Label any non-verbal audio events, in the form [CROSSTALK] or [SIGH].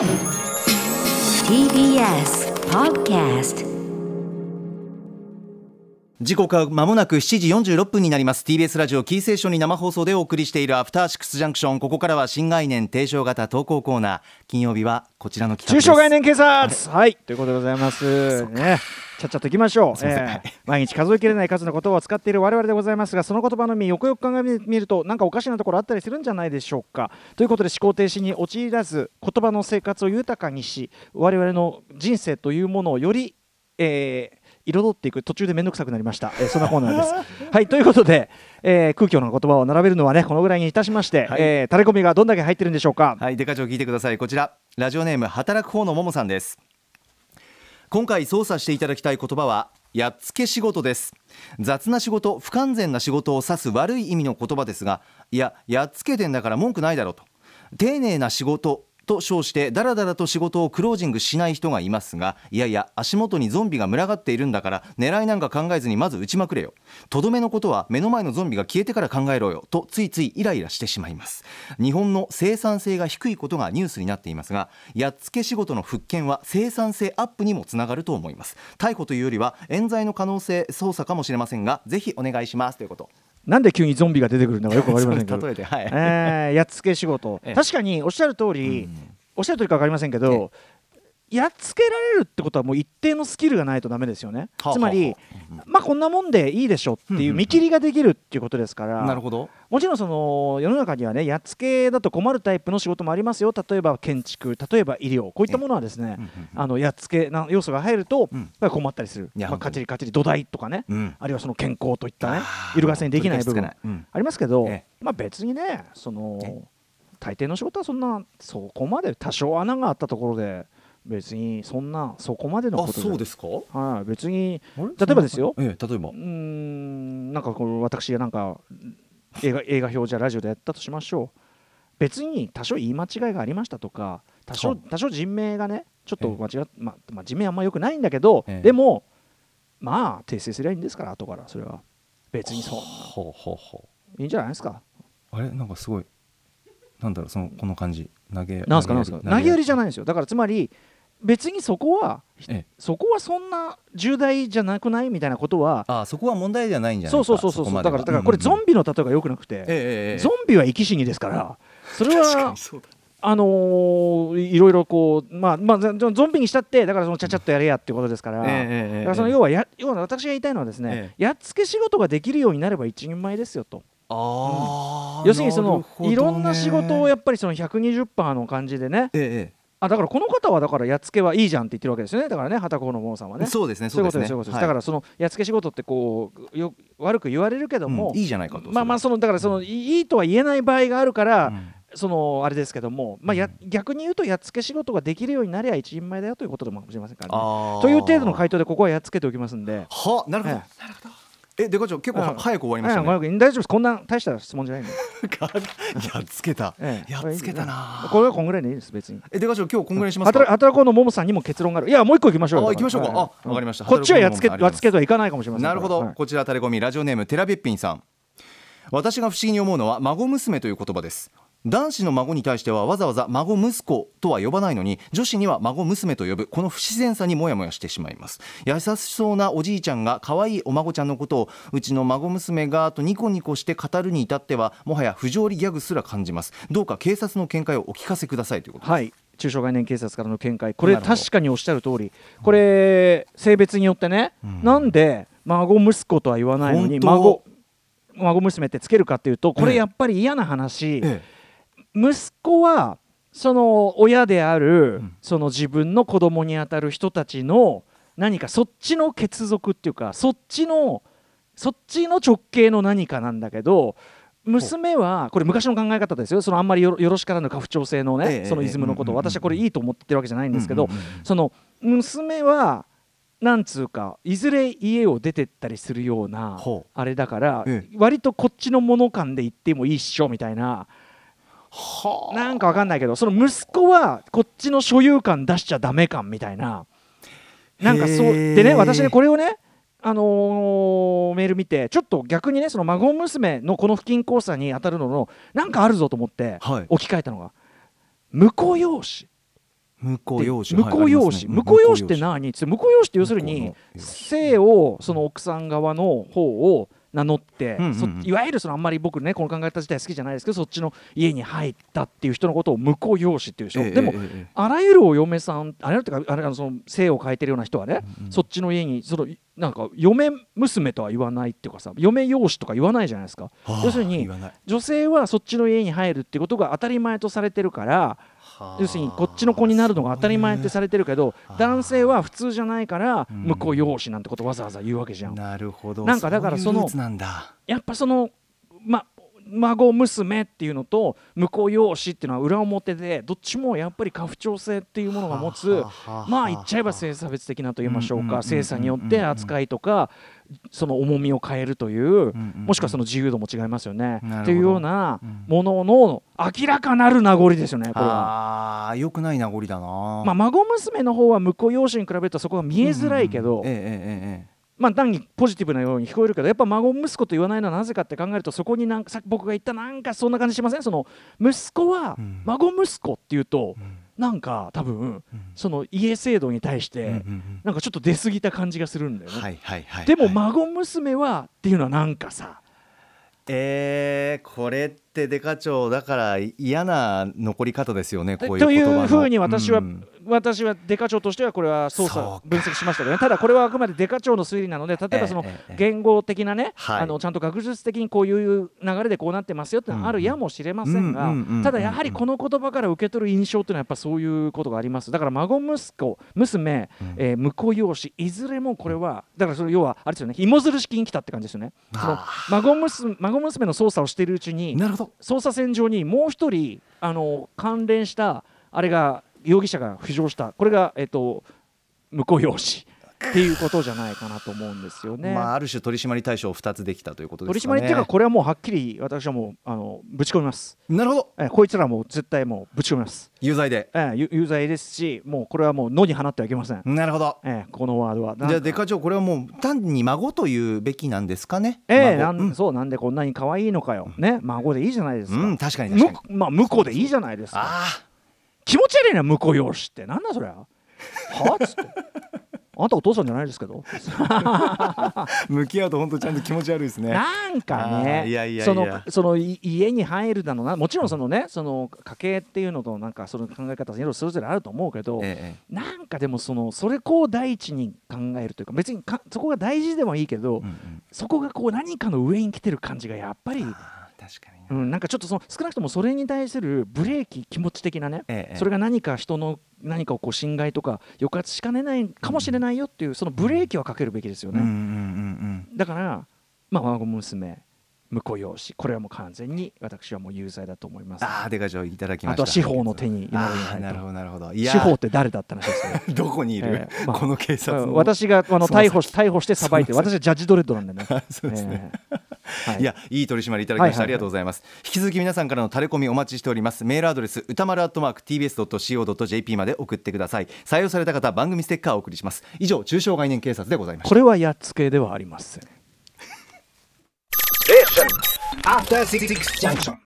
TBS Podcast 時刻は間もなく7時46分になります。TBS ラジオキーセーションに生放送でお送りしているアフターシックスジャンクションここからは新概念提唱型投稿コーナー。金曜日はこちらの企画です。中小概念警察。はい。ということでございます。ねちゃっちゃといきましょう、えー毎日数えきれない数の言葉を使っている我々でございますがその言葉の意味よくよく考えてみるとなんかおかしなところあったりするんじゃないでしょうか。ということで思考停止に陥らず言葉の生活を豊かにし我々の人生というものをより、えー彩っていく。途中で面倒くさくなりました、えーそんなコーナーです。[LAUGHS] はいということで、えー空虚な言葉を並べるのはねこのぐらいにいたしまして、はい。えータレコミがどんだけ入ってるんでしょうか。はいデカ長聞いてください。こちら。ラジオネーム働く方のももさんです今回操作していただきたい言葉はやっつけ仕事です。雑な仕事不完全な仕事を指す悪い意味の言葉ですがいややっつけてんだから文句ないだろうと。丁寧な仕事と称してだらだらと仕事をクロージングしない人がいますがいやいや足元にゾンビが群がっているんだから狙いなんか考えずにまず撃ちまくれよ。とどめのことは目の前のゾンビが消えてから考えろよとついついイライラしてしまいます。日本の生産性が低いことがニュースになっていますがやっつけ仕事の復権は生産性アップにもつながると思います。逮捕というよりは冤罪の可能性捜査かもしれませんがぜひお願いしますということ。なんで急にゾンビが出てくるのかよくわかりませんけど。[LAUGHS] 例えてはい、えーやっつけ仕事、[LAUGHS] ええ。確かにおっしゃる通り、うん。おっしゃる通りか分かりませんけど、やっつけられるってことはもう一定のスキルがないとダメですよね。はあつまり、はまあこんなもんでいいでしょっていう見切りができるっていうことですから、なるほど。もちろんその世の中にはねやっつけだと困るタイプの仕事もありますよ。例えば建築例えば医療こういったものはですね、あのやっつけな要素が入ると、困ったりする、まあ、かちりかちり土台とかね、うん。あるいはその健康といったね揺るがせにできない部分。ありますけど、ええ。まあ、別にねそのえ大抵の仕事はそんなそこまで多少穴があったところで別にそんなそこまでのあことそうですか？はい、別に例例えばですよ。ええ例えば。うーんなんかこう私がなんか映画映画表じゃラジオでやったとしましょう。別に多少言い間違いがありましたとか多少は多少人名がねちょっとええ間違っ、まあまあ、人名あんまよくないんだけど、ええ。でもまあ訂正すりゃいいんですから後からそれは。別にそんな。ほうほうほいいんじゃないですか？うあれ？なんかすごいなんだろうそのこの感じ。投げなんすかなんすか？投げやりじゃないないんですよ。だからつまり別にそこはええ。そこはそんな重大じゃなくないみたいなことはあそこは問題じゃないんじゃないそうかそうそうそう。こまでは。だからだからこれゾンビの例えがよくなくて、ええええゾンビは生き死にですからそれはあのーいろいろこうまあまあゾゾンビにしたってだからそのちゃちゃっとやれやっていうことですから、だからその要はや要は私が言いたいのはですね、えやっつけ仕事ができるようになれば一人前ですよと。あー要するにその、ね。いろんな仕事をやっぱりその120%の感じでねええあだからこの方はだからやっつけはいいじゃんって言ってるわけですよね。だからね畑子の坊さんはね。えそうですね。そういうことですねだからそのやっつけ仕事ってこうよ悪く言われるけども、うんいいじゃないかとまあまあそのだからそのいいとは言えない場合があるから、うん。そのあれですけども、まあ、や逆に言うとやっつけ仕事ができるようになりゃ一人前だよということかもしれませんからね。という程度の回答でここはやっつけておきますんで。はなるほど。え。なるほどえデカ長結構はうん。早く終わりましたね。ん大丈夫です。こんな大した質問じゃないんで、[LAUGHS] やっつけた。ええ。やっつけたな。これはこんぐらいでいいです。別に。えデカ長今日こんぐらいにします働か？働こうのももさんにも結論がある。いやもう一個行きましょう。よあ行きましょうか。はい。あわかりました。こっちはやっつけやっつけとはいかないかもしれません。なるほど、はい。こちらタレコミラジオネームテラベッピンさん。私が不思議に思うのは孫娘という言葉です男子の孫に対してはわざわざ孫息子とは呼ばないのに女子には孫娘と呼ぶこの不自然さにもやもやしてしまいます。優しそうなおじいちゃんが可愛いお孫ちゃんのことをうちの孫娘がとニコニコして語るに至ってはもはや不条理ギャグすら感じます。どうか警察の見解をお聞かせくださいということです。はい。中小概念警察からの見解。これ確かにおっしゃる通り。これ性別によってね、うん。なんで孫息子とは言わないのに孫孫娘ってつけるかっていうとこれええ。やっぱり嫌な話、え息子はその親である、うん。その自分の子供にあたる人たちの何かそっちの血族っていうかそっちのそっちの直系の何かなんだけど娘はこれ昔の考え方ですよ。そのあんまりよろしからぬ家父長制のね、ええそのイズムのこと私はこれいいと思ってるわけじゃないんですけど、その娘はなんつうかいずれ家を出てったりするようなあれだから、え割とこっちのもの感で言ってもいいっしょみたいなはなんかわかんないけどその息子はこっちの所有感出しちゃダメ感みたいな。なんかそうでね私ねこれをねあのーメール見てちょっと逆にねその孫娘のこの不均衡さに当たるののなんかあるぞと思ってはい。置き換えたのが婿養子。婿養子。婿養子。婿養子って何？つって婿養子って要するに婿の養子姓をその奥さん側の方を名乗って、うんうんうん。そいわゆるそのあんまり僕ねこの考え方自体好きじゃないですけどそっちの家に入ったっていう人のことを婿養子っていうでしょ、ええでも、えあらゆるお嫁さんあらゆるっていうかあのその姓を変えてるような人はね、そっちの家にそのなんか嫁娘とは言わないっていうかさ嫁養子とか言わないじゃないですか。はあ要するに女性はそっちの家に入るっていうことが当たり前とされてるからはあ要するにこっちの子になるのが当たり前ってされてるけど男性は普通じゃないからうん。向こう養子なんてことわざわざ言うわけじゃん。なるほど。なんかだからそのやっぱそのま孫娘っていうのと向こう養子っていうのは裏表でどっちもやっぱり家父長制っていうものが持つまあ言っちゃえば性差別的なと言いましょうか性差によって扱いとかその重みを変えるというもしくはその自由度も違いますよね。っていうようなうん。ものの明らかなる名残ですよねこれは。ああよくない名残だな。まあ、孫娘の方は向こう養子に比べるとそこが見えづらいけど、ええええまあ単にポジティブなように聞こえるけどやっぱ孫息子と言わないのはなぜかって考えるとそこになんかさっき僕が言ったなんかそんな感じしません？その息子はうん。孫息子っていうとうん。なんか多分うん。その家制度に対してんなんかちょっと出過ぎた感じがするんだよね。はいはいはいでもはい孫娘はっていうのはなんかさえー、これってデカ長だから嫌な残り方ですよねこういうとい言葉の。うふうに私は、うん。私はデカ長としてはこれは操作そうか。分析しましたけどね。ただこれはあくまでデカ長の推理なので例えばその言語的なね、はい。あのちゃんと学術的にこういう流れでこうなってますよってのはあるやもしれませんがただやはりこの言葉から受け取る印象っていうのはやっぱそういうことがあります。だから孫息子娘、うん。えー婿養子いずれもこれはだからそれ要はあれですよね芋づる式に来たって感じですよね。そのあ孫娘孫娘の操作をしているうちになるほど捜査線上にもう1人あの関連したあれが容疑者が浮上した。これが、えっと向こう養子っていうことじゃないかなと思うんですよね。まあ、ある種取締り対象2つできたということで取すかね締りっていうかこれはもうはっきり私はもうあのぶち込みます。なるほどえこいつらもう絶対もうぶち込みます。有罪でえ有有罪ですしもうこれはもう野に放ってはいけません。なるほどえこのワードは。じゃあデカ長これはもう単に孫というべきなんですかねええなん、孫うんそうなんでこんなに可愛いのかよ。ね孫でいいじゃないですか。うん確かに確かにむまあ婿でいいじゃないですか。あ気持ち悪いな婿養子ってなんだそれははっつってあんたお父さんじゃないですけど。あ [LAUGHS] 向き合うと本当ちゃんと気持ち悪いですね。なんかあねーいやいやそのそのい家に入るだのな。もちろんそのねその家計っていうのとなんかその考え方いろいろそれぞれあると思うけど、ええ。なんかでもそのそれこう第一に考えるというか別にかそこが大事でもいいけど、うんうん。そこがこう何かの上に来てる感じがやっぱり、確かになうん、なんかちょっとその少なくともそれに対するブレーキ気持ち的なね、ええそれが何か人の何かをこう侵害とか抑圧しかねないかもしれないよっていうそのブレーキはかけるべきですよね、うんうんうんだからまあ孫娘婿養子これはもう完全に私はもう有罪だと思います。ああデカ長いただきました。あとは司法の手になるほどなるほど。といや司法って誰だった話ですねどこにいる、ええまあこの警察の私があの逮捕し逮捕して裁いて私はジャッジドレッドなんで。ね [LAUGHS] そうですね、ええはい。いやいい取り締まりいただきました、ありがとうございます。引き続き皆さんからのタレコミお待ちしております。メールアドレス歌丸アットマーク tbs.co.jp まで送ってください。採用された方番組ステッカーをお送りします。以上中小概念警察でございました。これはやっつけではありません After Six Junction.